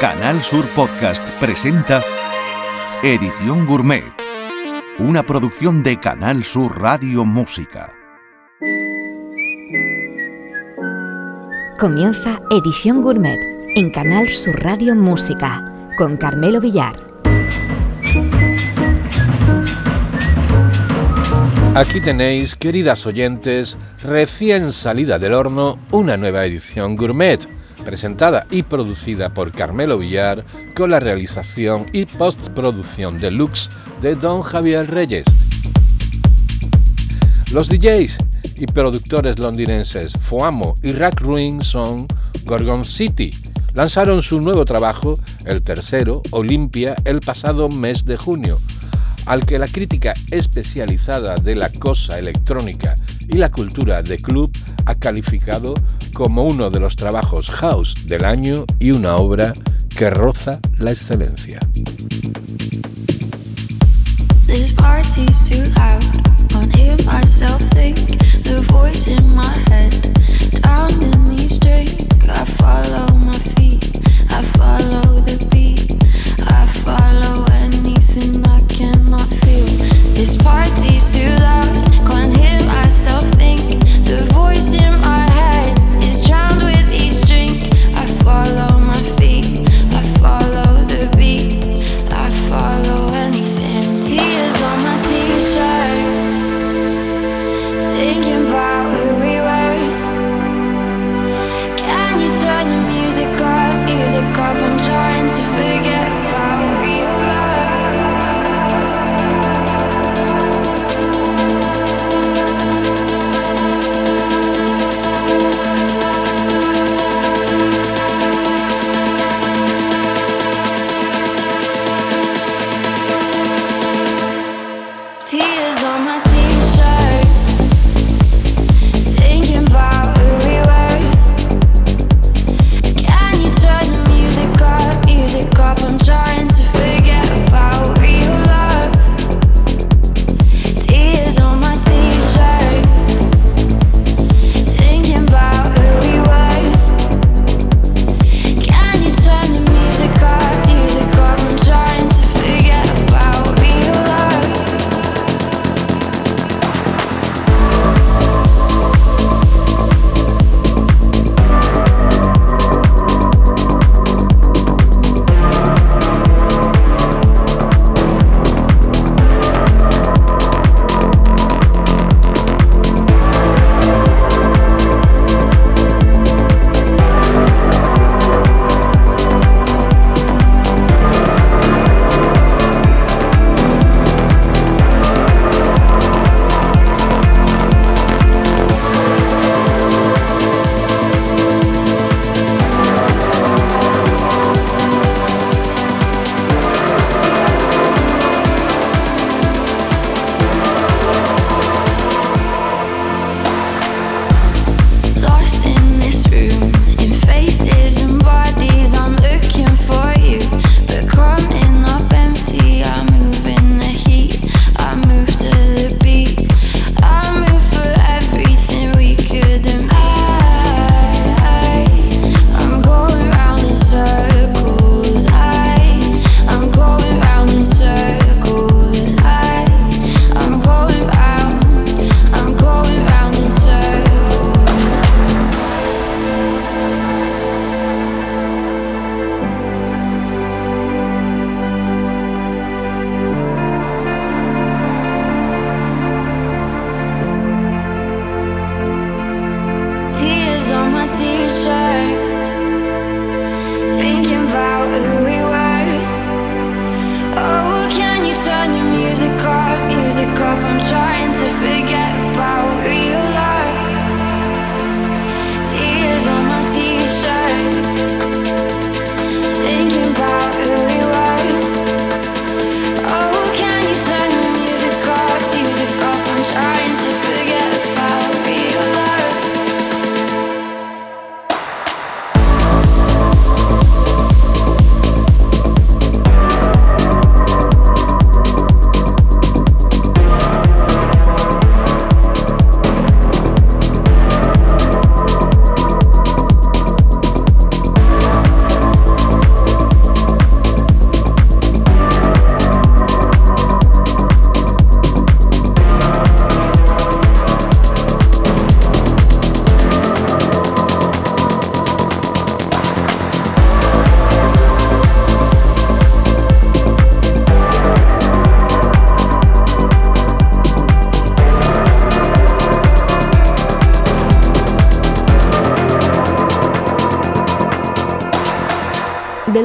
Canal Sur Podcast presenta Edición Gourmet, una producción de Canal Sur Radio Música. Comienza Edición Gourmet en Canal Sur Radio Música con Carmelo Villar. Aquí tenéis, queridas oyentes, recién salida del horno, una nueva edición gourmet presentada y producida por Carmelo Villar con la realización y postproducción deluxe de Don Javier Reyes. Los DJs y productores londinenses Foamo y Rack Ruin son Gorgon City. Lanzaron su nuevo trabajo, el tercero, Olympia, el pasado mes de junio, al que la crítica especializada de la cosa electrónica y la cultura de club ha calificado como uno de los trabajos house del año y una obra que roza la excelencia. This party's too loud. Can't hear myself think. The voice in my head drowning me straight. I follow my feet. I follow the beat. I follow anything I cannot feel. This party's too loud.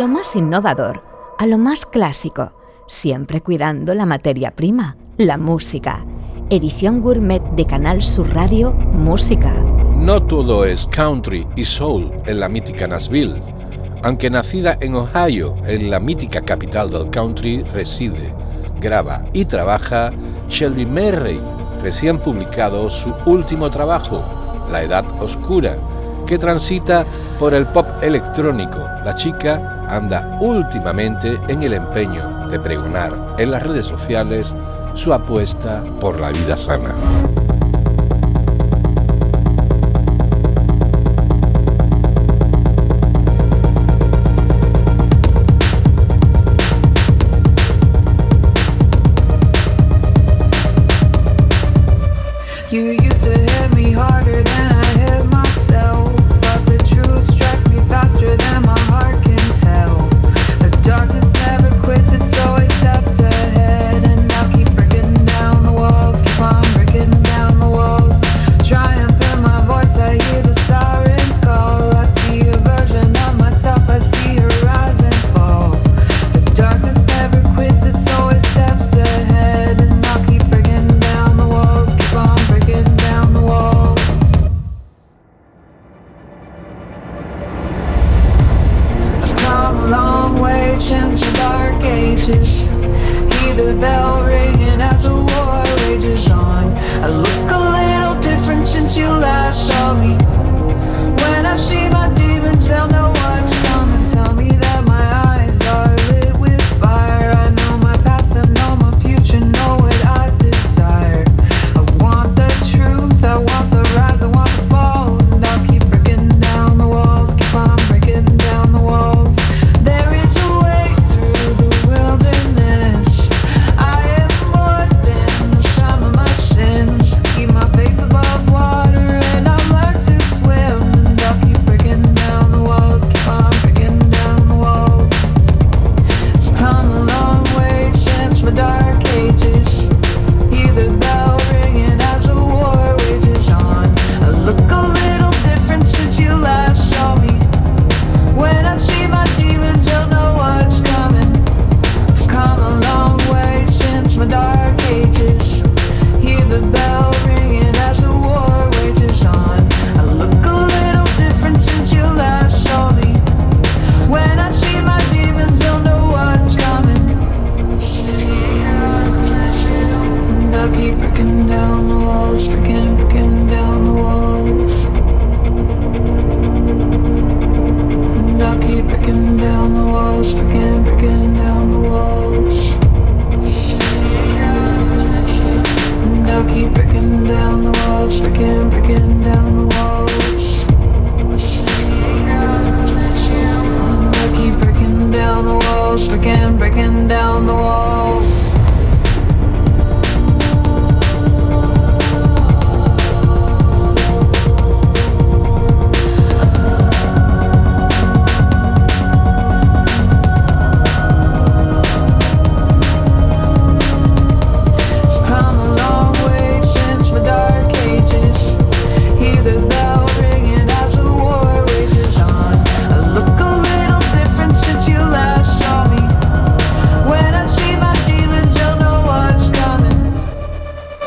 Lo más innovador a lo más clásico, siempre cuidando la materia prima, la música. Edición gourmet de Canal Sur Radio Música. No todo es country y soul en la mítica Nashville. Aunque nacida en Ohio, en la mítica capital del country, reside, graba y trabaja Shelby Merray, recién publicado su último trabajo, La Edad Oscura, que transita por el pop electrónico. La chica anda últimamente en el empeño de pregonar en las redes sociales su apuesta por la vida sana.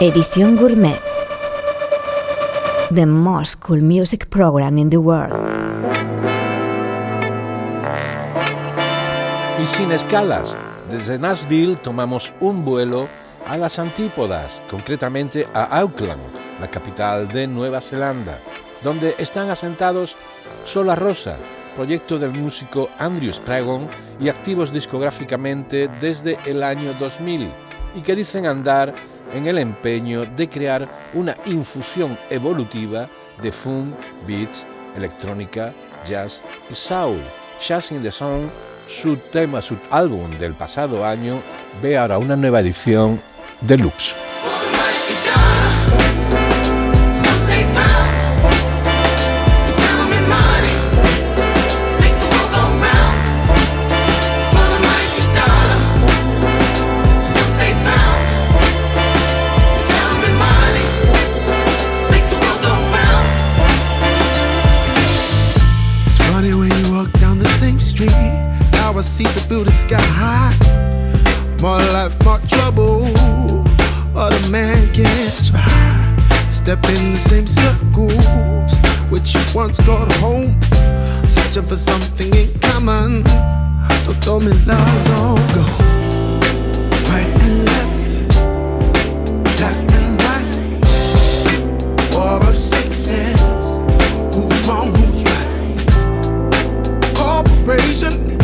Edición Gourmet. The most cool music program in the world. Y sin escalas, desde Nashville tomamos un vuelo a las antípodas, concretamente a Auckland, la capital de Nueva Zelanda, donde están asentados Sola Rosa, proyecto del músico Andrew Spragon y activos discográficamente desde el año 2000 y que dicen andar en el empeño de crear una infusión evolutiva de funk, beats, electrónica, jazz y soul. Jazz in the Song, su tema, su álbum del pasado año, ve ahora una nueva edición deluxe. More life, more trouble. What a man can't try. Step in the same circles which you once called home. Searching for something in common. Don't tell me love's all gone. Corporation,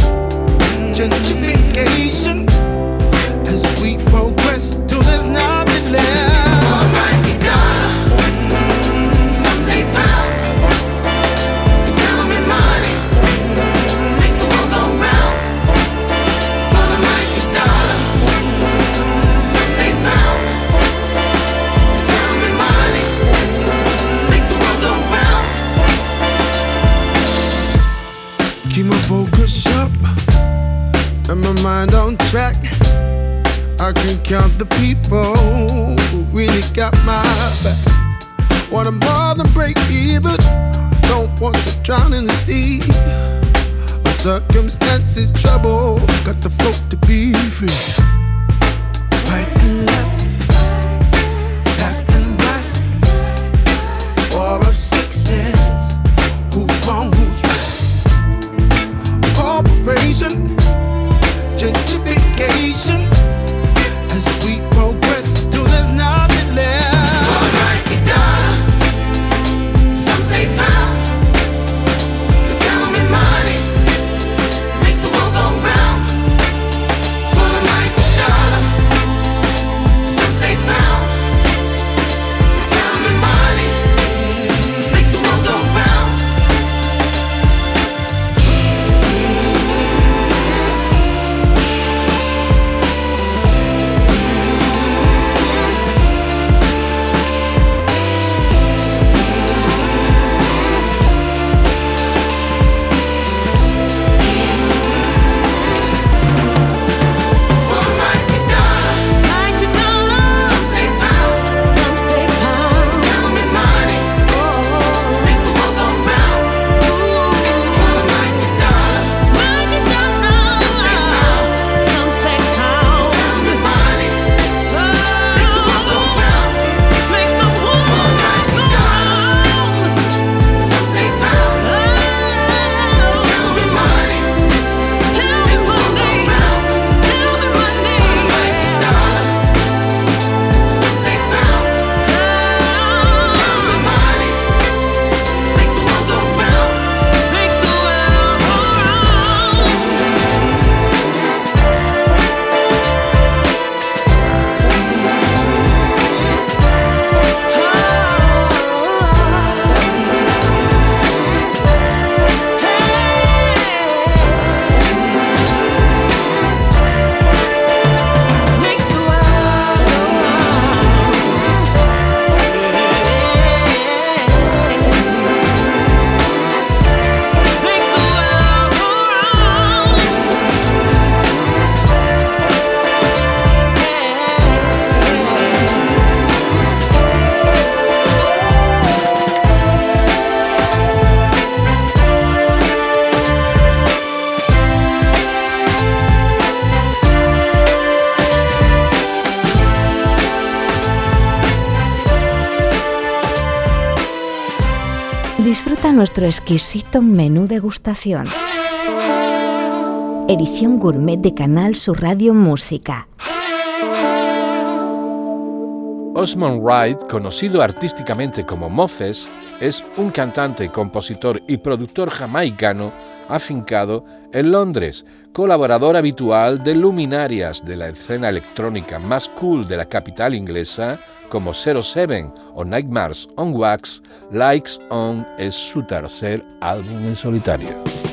nuestro exquisito menú degustación. Edición gourmet de Canal Sur Radio Música. Osmond Wright, conocido artísticamente como Mofes, es un cantante, compositor y productor jamaicano afincado en Londres, colaborador habitual de luminarias de la escena electrónica más cool de la capital inglesa, como Zero Seven o Nightmares on Wax, Likes on es su tercer álbum en solitario.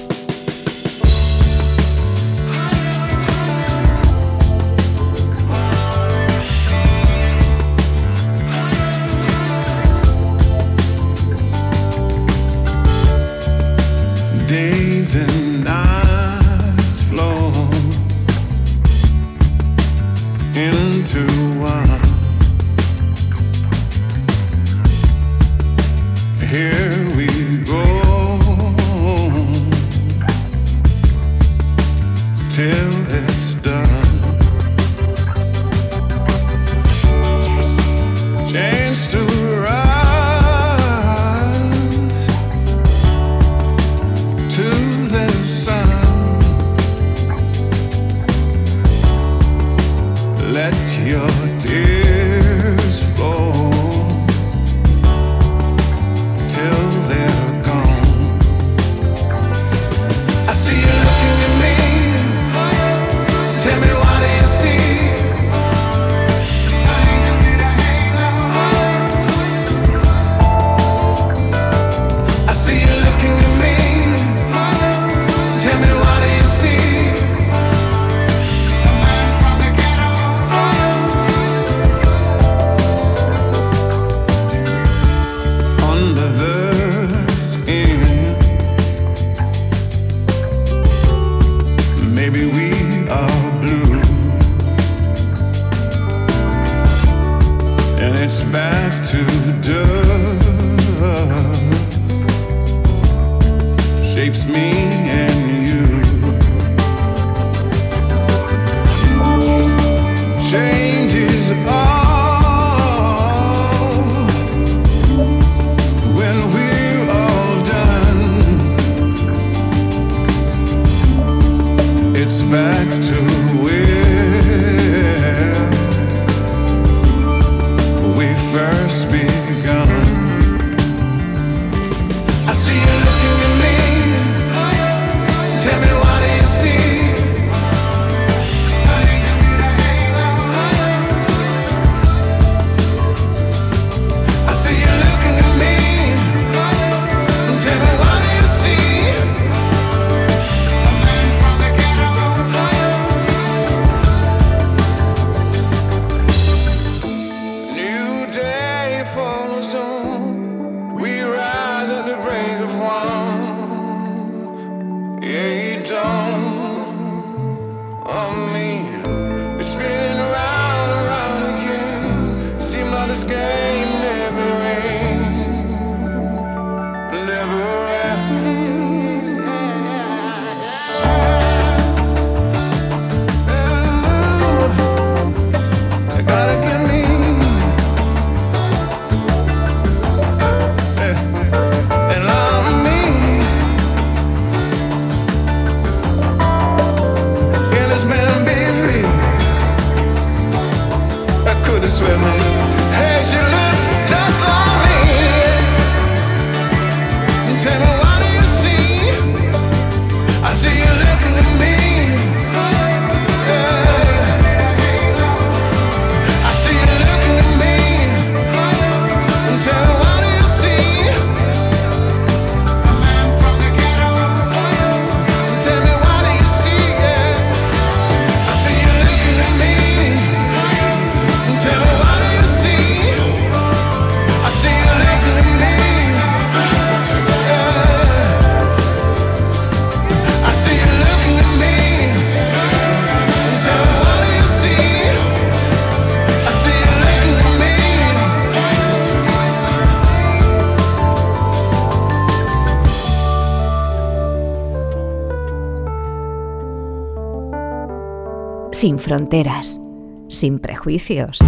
fronteras, sin prejuicios.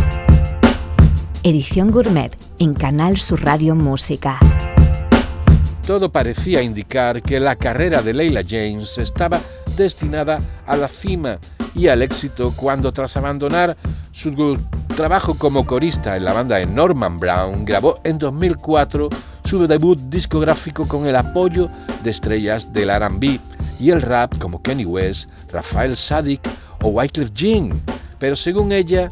Edición Gourmet en Canal Sur Radio Música. Todo parecía indicar que la carrera de Leila James estaba destinada a la cima y al éxito cuando tras abandonar su trabajo como corista en la banda de Norman Brown grabó en 2004 su debut discográfico con el apoyo de estrellas del RB y el rap como Kenny West, Rafael Sadik o Wycliffe Jean, pero según ella,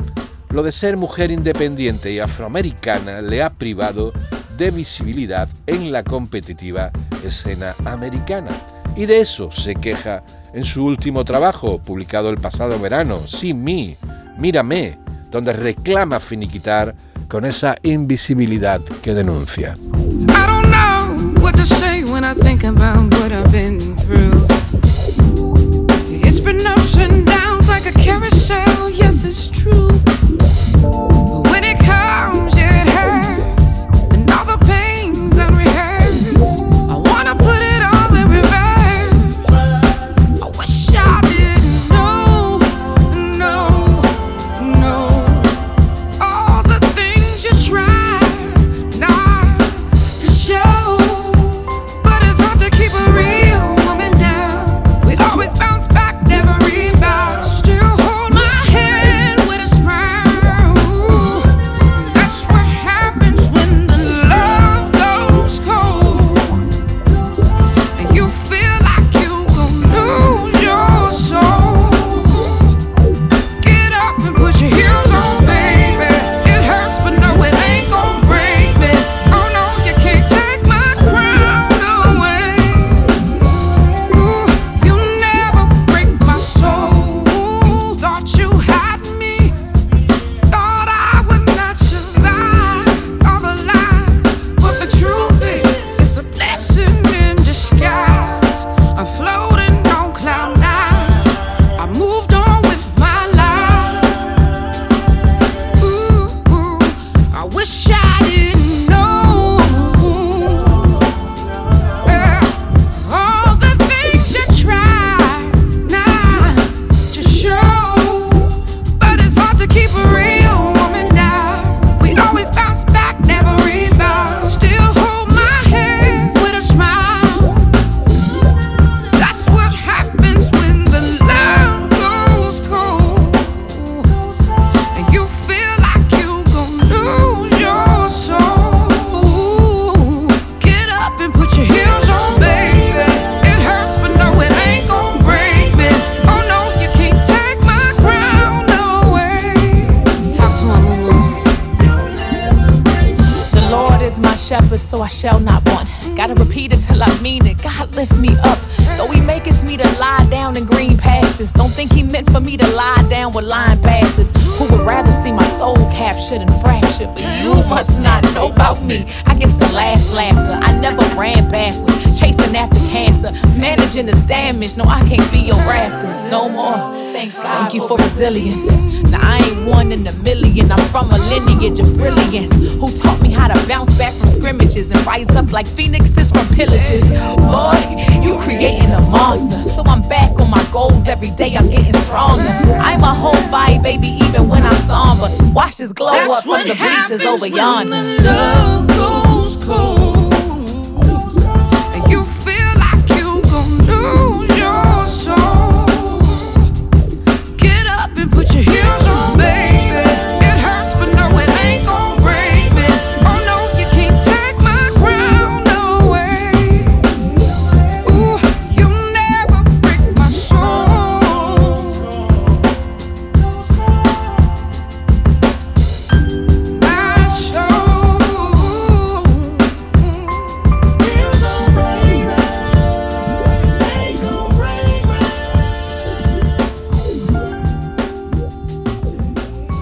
lo de ser mujer independiente y afroamericana le ha privado de visibilidad en la competitiva escena americana. Y de eso se queja en su último trabajo, publicado el pasado verano, Sin mí, Mírame, donde reclama finiquitar con esa invisibilidad que denuncia. carousel, yes, it's true. So I shall not want. Gotta repeat it till I mean it. God lift me up. Don't think he meant for me to lie down with lying bastards who would rather see my soul captured and fractured. But you must not know about me. I guess the last laughter. I never ran backwards, chasing after cancer, managing this damage. No, I can't be your rafters no more. Thank God. Thank you for resilience. Now I ain't one in a million. I'm from a lineage of brilliance who taught me how to bounce back from scrimmages and rise up like phoenixes from pillages. Boy, you creating a monster. So I'm back on my goals every day. I'm getting stronger. I'm a whole vibe, baby, even when I'm somber. Watch this glow That's up from the bleachers happens over when yonder. the love goes cold.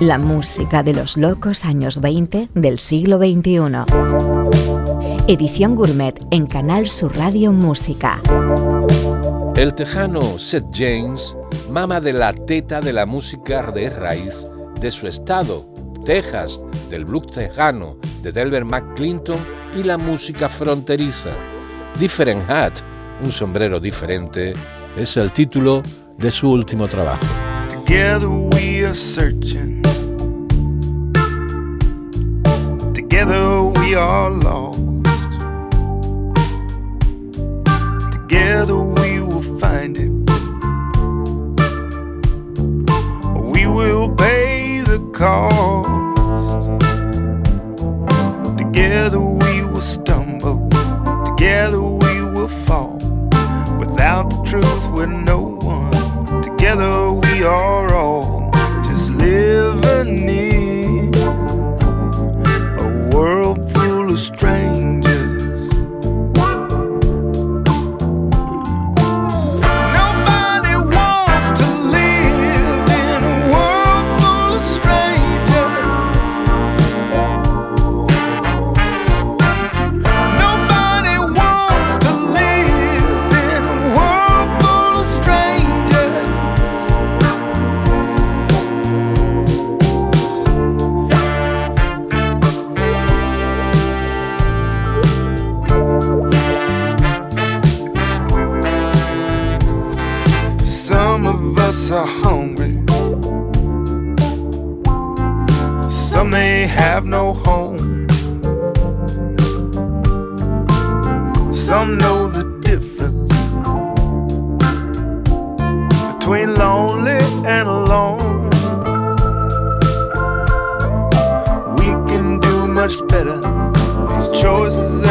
La música de los locos años 20 del siglo XXI. Edición Gourmet en Canal Sur Radio Música. El tejano Seth James mama de la teta de la música de raíz de su estado, Texas, del blues tejano de Delbert McClinton y la música fronteriza. Different Hat, un sombrero diferente, es el título de su último trabajo. Together we are searching. Together we are lost. Together we will find it. We will pay the cost. Together we will stumble. Together we will fall. Without the truth, we're no one. Together we are all just living in Some they have no home. Some know the difference between lonely and alone. We can do much better with choices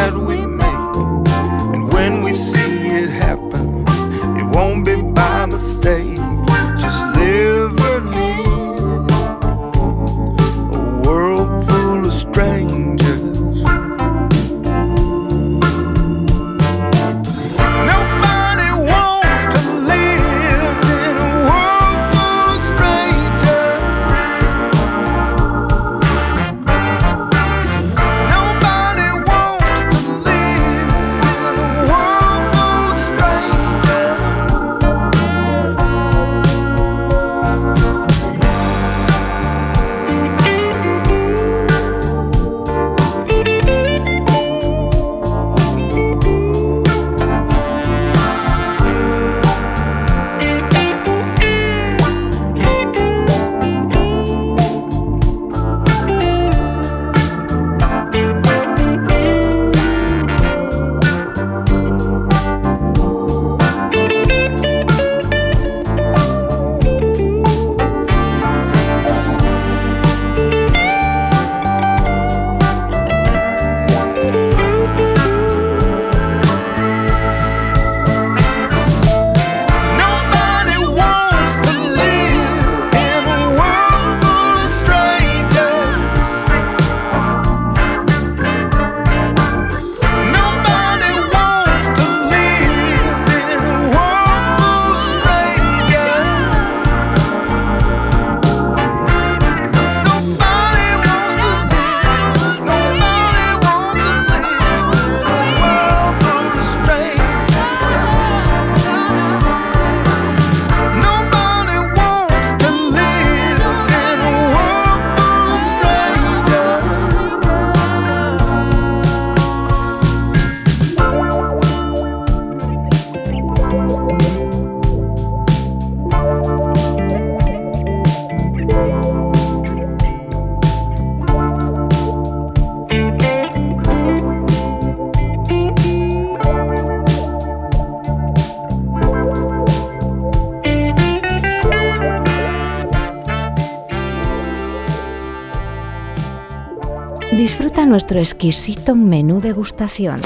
nuestro exquisito menú degustación.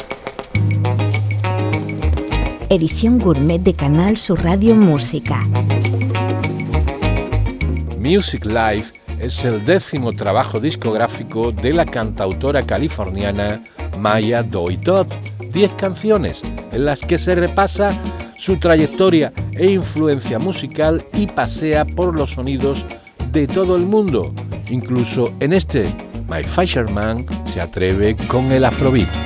Edición gourmet de Canal Sur Radio Música. Music Life es el décimo trabajo discográfico de la cantautora californiana Maya Doi Todd. Diez canciones en las que se repasa su trayectoria e influencia musical y pasea por los sonidos de todo el mundo, incluso en este, My Fisherman se atreve con el afrobeat.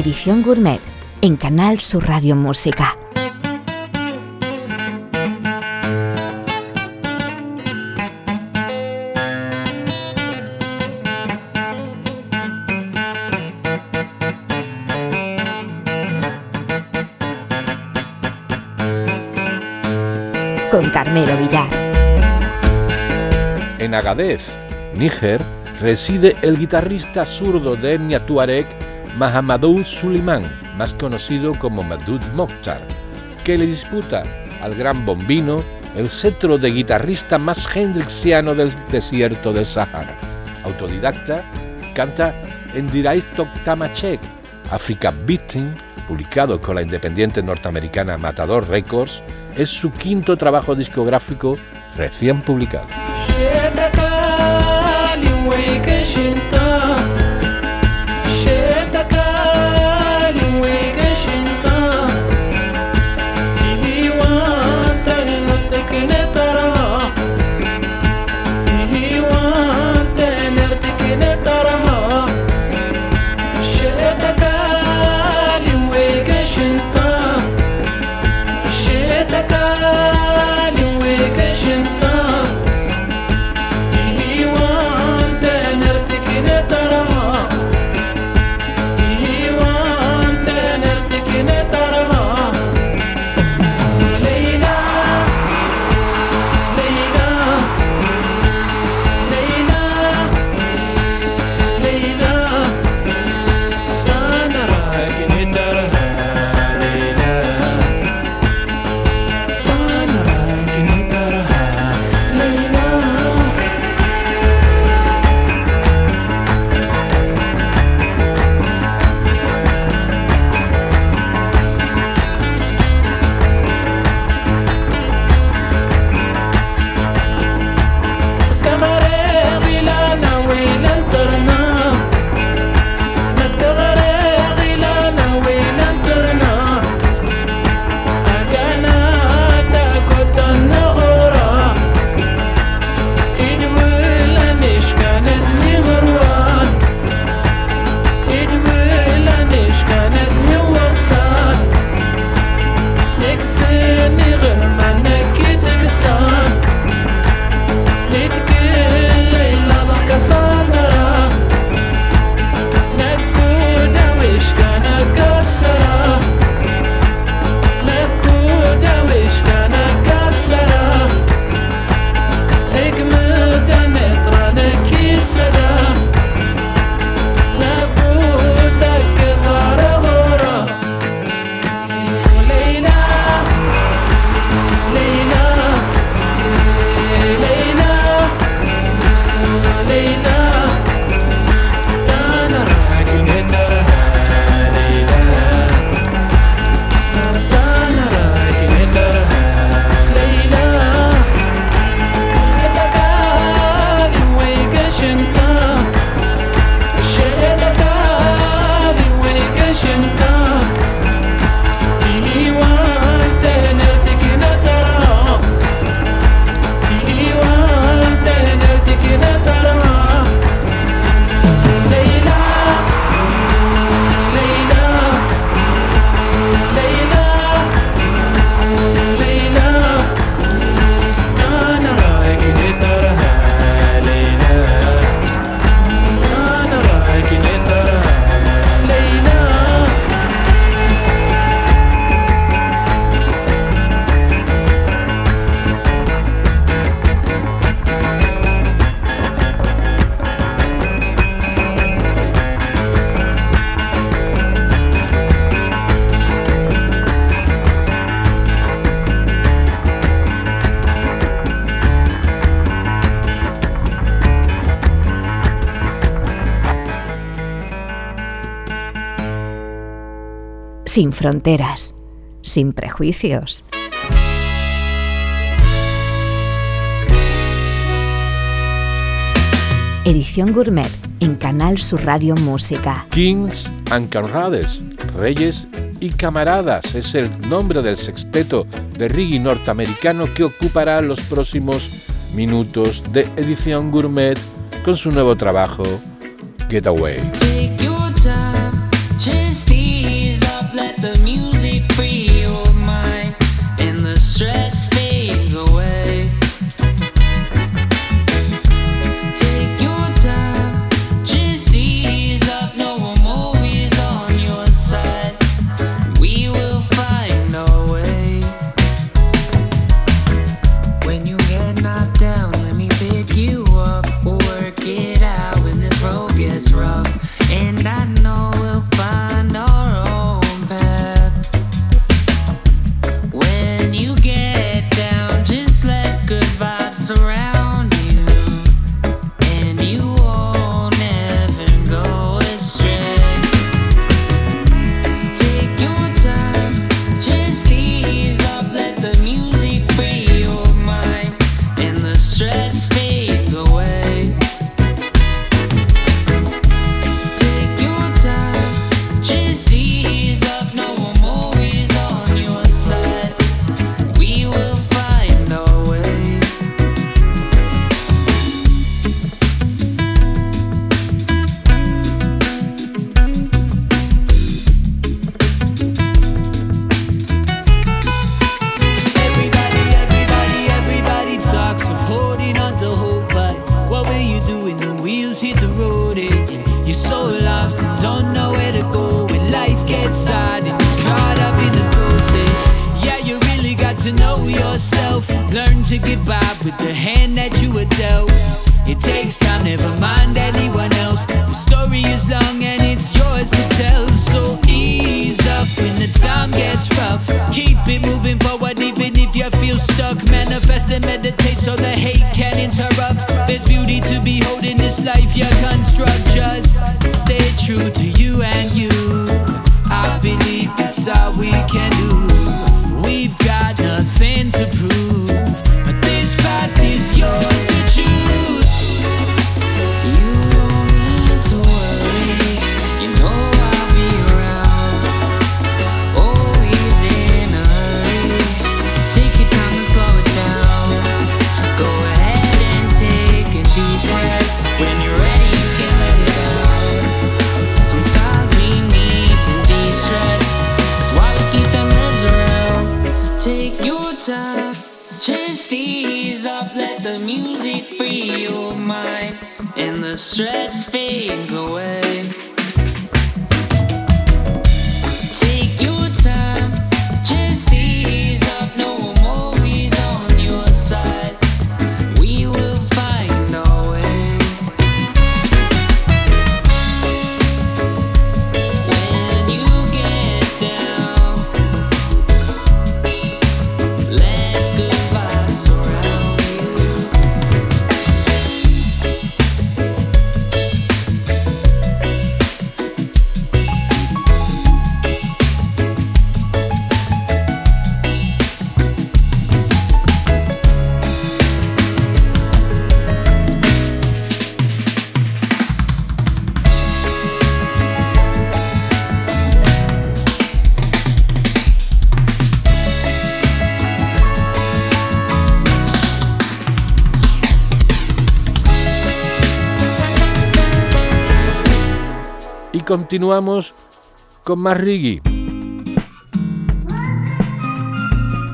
Edición Gourmet en Canal Sur Radio Música. Con Carmelo Villar. En Agadez, Níger, reside el guitarrista zurdo de etnia Tuareg Mahamadou Suleiman, más conocido como Madud Mokhtar, que le disputa al gran bombino el cetro de guitarrista más hendrixiano del desierto del Sahara. Autodidacta, canta en Diraistok Tamachek, Africa Beating, publicado con la independiente norteamericana Matador Records, es su quinto trabajo discográfico recién publicado. Sin fronteras, sin prejuicios. Edición Gourmet en Canal Sur Radio Música. Kings and Conrades, Reyes y Camaradas es el nombre del sexteto de reggae norteamericano que ocupará los próximos minutos de Edición Gourmet con su nuevo trabajo, Getaway. Continuamos con más reggae.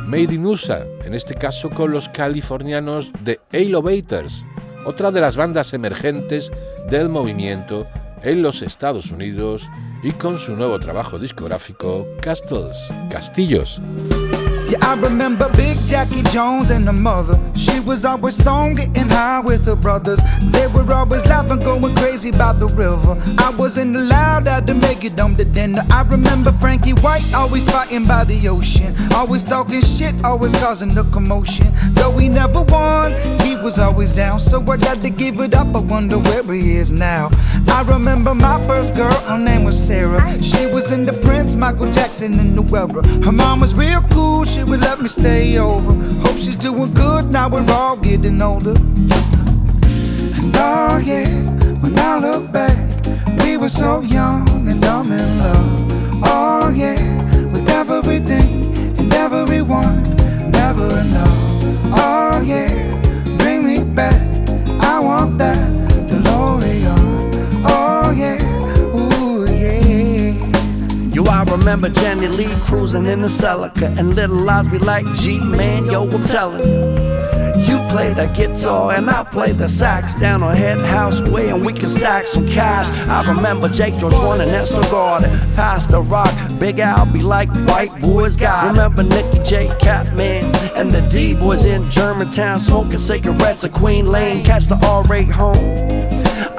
Made in USA, en este caso con los californianos de Elevators, otra de las bandas emergentes del movimiento en los Estados Unidos y con su nuevo trabajo discográfico Castles, Castillos. I remember Big Jackie Jones and her mother. She was always stoned, getting high with her brothers. They were always laughing, going crazy by the river. I wasn't allowed out to make it home to dinner. I remember Frankie White always fighting by the ocean. Always talking shit, always causing the commotion. Though he never won, he was always down. So I got to give it up, I wonder where he is now. I remember my first girl, her name was Sarah. She was in the Prince, Michael Jackson, in the era. Her mom was real cool, she would let me stay over. Hope she's doing good now we're all getting older. And oh yeah, when I look back, we were so young and dumb in love. Oh yeah, with everything and everyone, remember Jenny Lee cruising in the Celica, and little eyes be like, G man, yo, I'm telling you. You play the guitar and I play the sax down on Head House Way, and we can stack some cash. I remember Jake George one and Nestor Garden, the rock. Big Al be like, white boys got. Remember Nicky J. Catman and the D boys in Germantown smoking cigarettes at Queen Lane, catch the R8 home.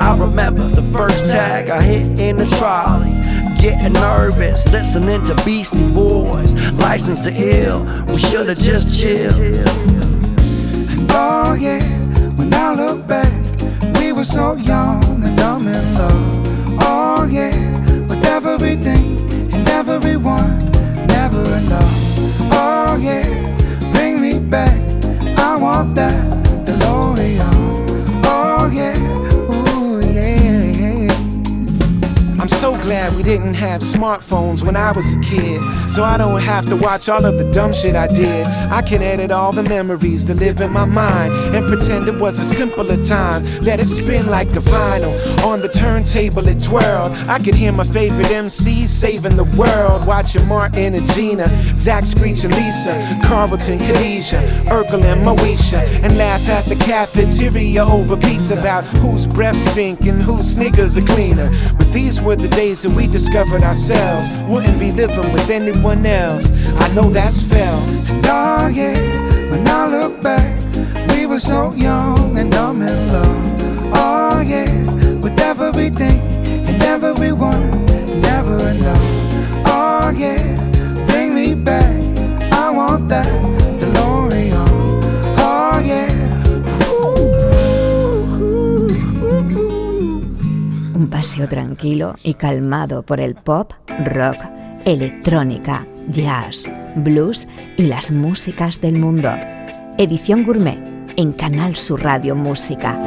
I remember the first tag I hit in the trolley. Getting nervous, listening to Beastie Boys. License to ill, we should've just chilled. Oh yeah, when I look back, we were so young and dumb in love. Oh yeah, with everything and everyone, never enough. Oh yeah, glad we didn't have smartphones when I was a kid. So I don't have to watch all of the dumb shit I did. I can edit all the memories that live in my mind and pretend it was a simpler time. Let it spin like the vinyl on the turntable, it twirled. I could hear my favorite MCs saving the world. Watching Martin and Gina, Zach Screech and Lisa, Carlton, Khadijah, Urkel and Moesha, and laugh at the cafeteria over pizza about whose breath stink and whose sneakers are cleaner. But these were the days that we discovered ourselves. Wouldn't be living with anyone else. I know that's fell. Oh yeah, when I look back, we were so young and dumb in love. Oh yeah, with everything and everyone, never enough. Oh yeah, bring me back. I want that Un paseo tranquilo y calmado por el pop, rock, electrónica, jazz, blues y las músicas del mundo. Edición Gourmet en Canal Sur Radio Música.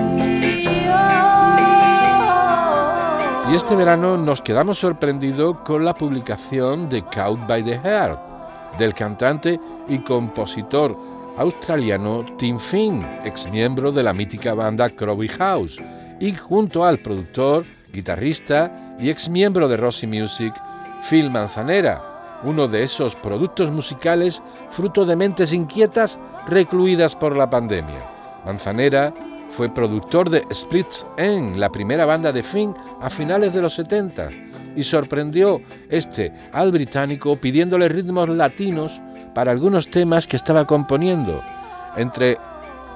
Y este verano nos quedamos sorprendidos con la publicación de Caught by the Heart del cantante y compositor australiano Tim Finn, ex miembro de la mítica banda Crowley House, y junto al productor, guitarrista y ex miembro de Rossi Music, Phil Manzanera, uno de esos productos musicales fruto de mentes inquietas recluidas por la pandemia. Manzanera fue productor de Splits End, la primera banda de Finn a finales de los 70, y sorprendió este al británico pidiéndole ritmos latinos para algunos temas que estaba componiendo. Entre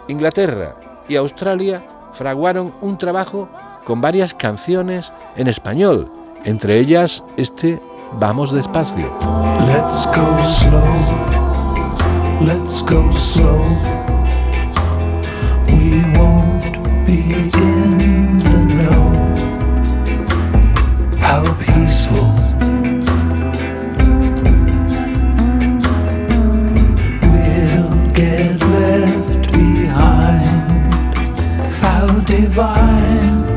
Inglaterra y Australia fraguaron un trabajo con varias canciones en español, entre ellas este Vamos despacio. Let's go slow. Let's go slow. We won't be in the know. How peaceful. We'll get left behind. How divine.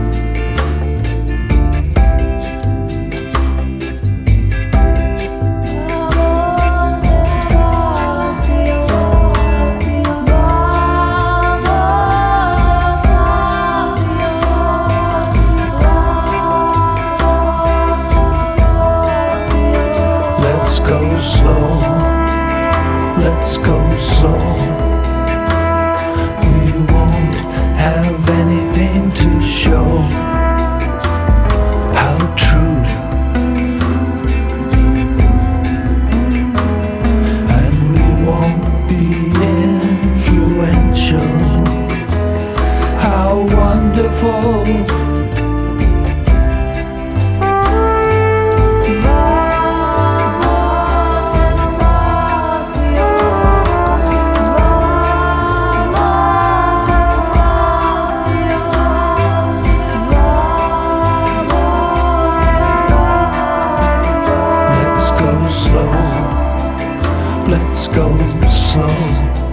Slow. Let's go slow.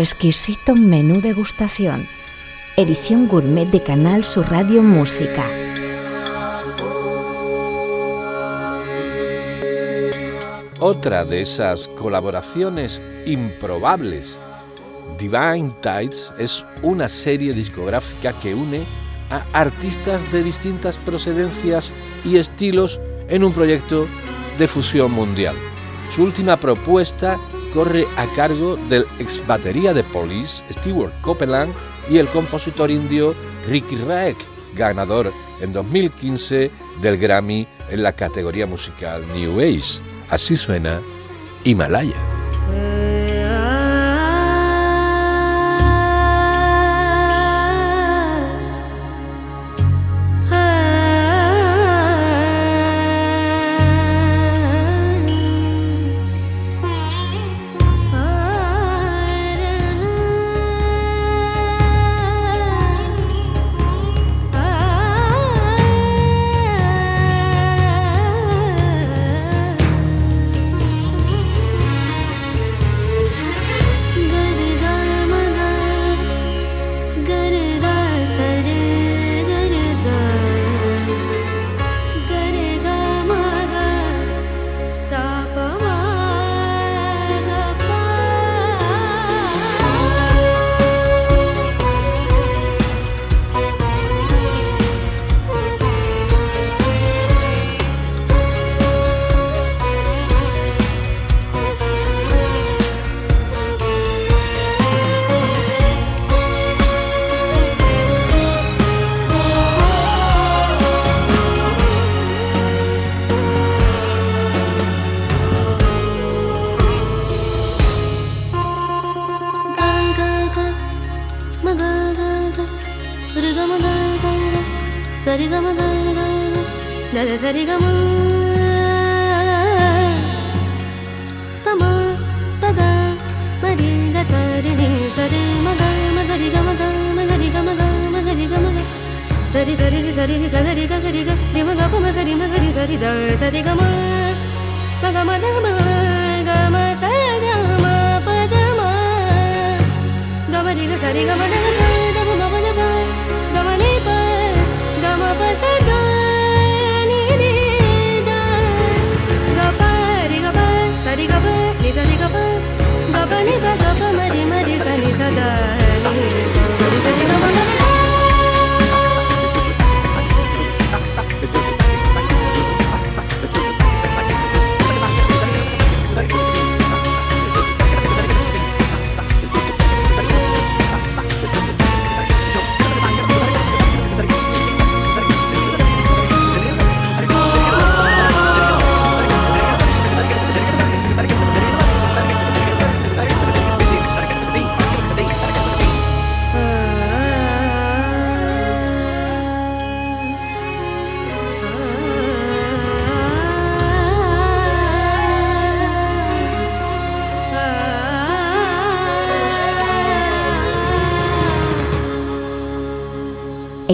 Exquisito menú degustación. Edición gourmet de Canal Sur Radio Música. Otra de esas colaboraciones improbables. Divine Tides es una serie discográfica que une a artistas de distintas procedencias y estilos en un proyecto de fusión mundial. Su última propuesta corre a cargo del ex batería de Police, Stewart Copeland, y el compositor indio Ricky Raek, ganador en 2015 del Grammy en la categoría musical New Age. Así suena Himalaya.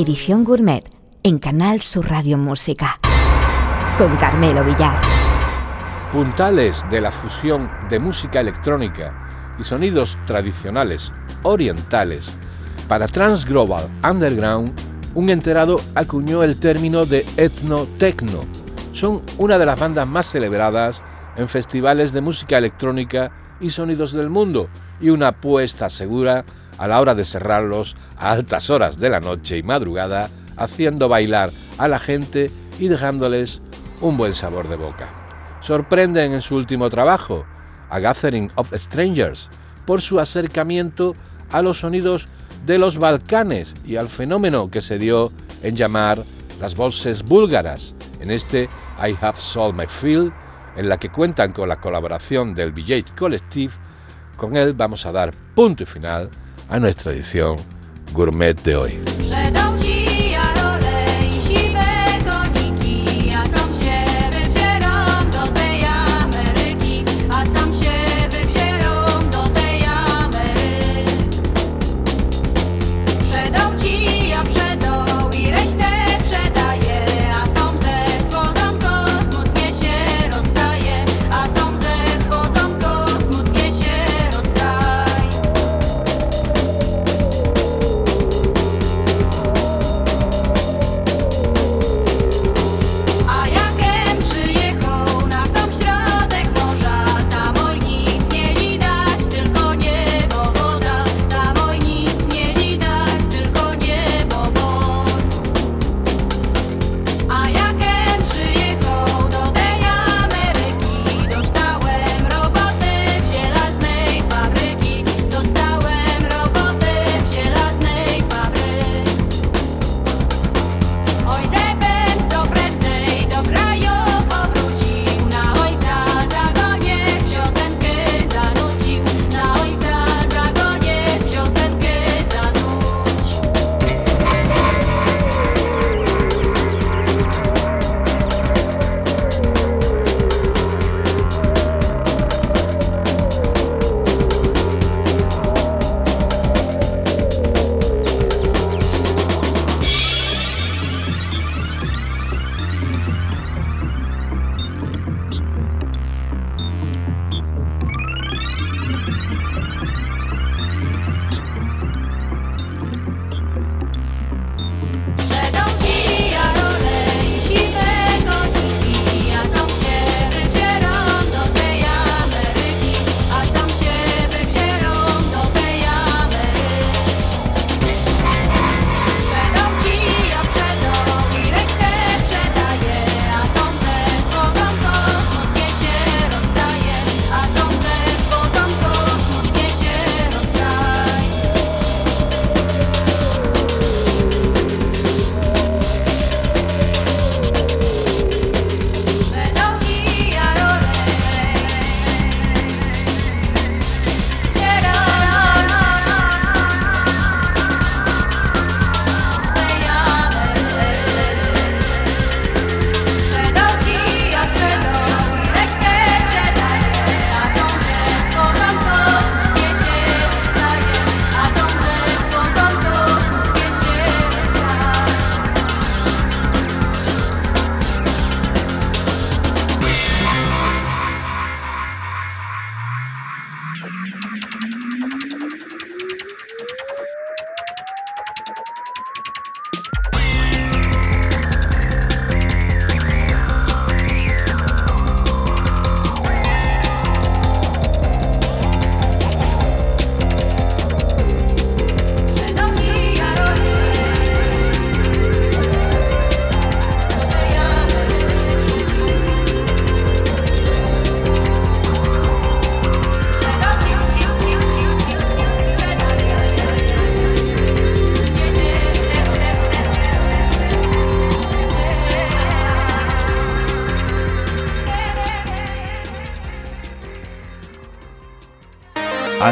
Edición Gourmet en Canal Sur Radio Música. Con Carmelo Villar. Puntales de la fusión de música electrónica y sonidos tradicionales orientales para Trans Global Underground, un enterado acuñó el término de etno-tecno. Son una de las bandas más celebradas en festivales de música electrónica y sonidos del mundo y una apuesta segura a la hora de cerrarlos a altas horas de la noche y madrugada, haciendo bailar a la gente y dejándoles un buen sabor de boca. Sorprenden en su último trabajo, A Gathering of Strangers, por su acercamiento a los sonidos de los Balcanes y al fenómeno que se dio en llamar las voces búlgaras, en este I Have Sold My Field, en la que cuentan con la colaboración del VJ Collective. Con él vamos a dar punto y final a nuestra edición gourmet de hoy.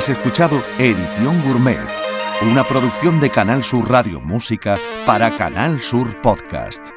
Has escuchado Edición Gourmet, una producción de Canal Sur Radio Música para Canal Sur Podcast.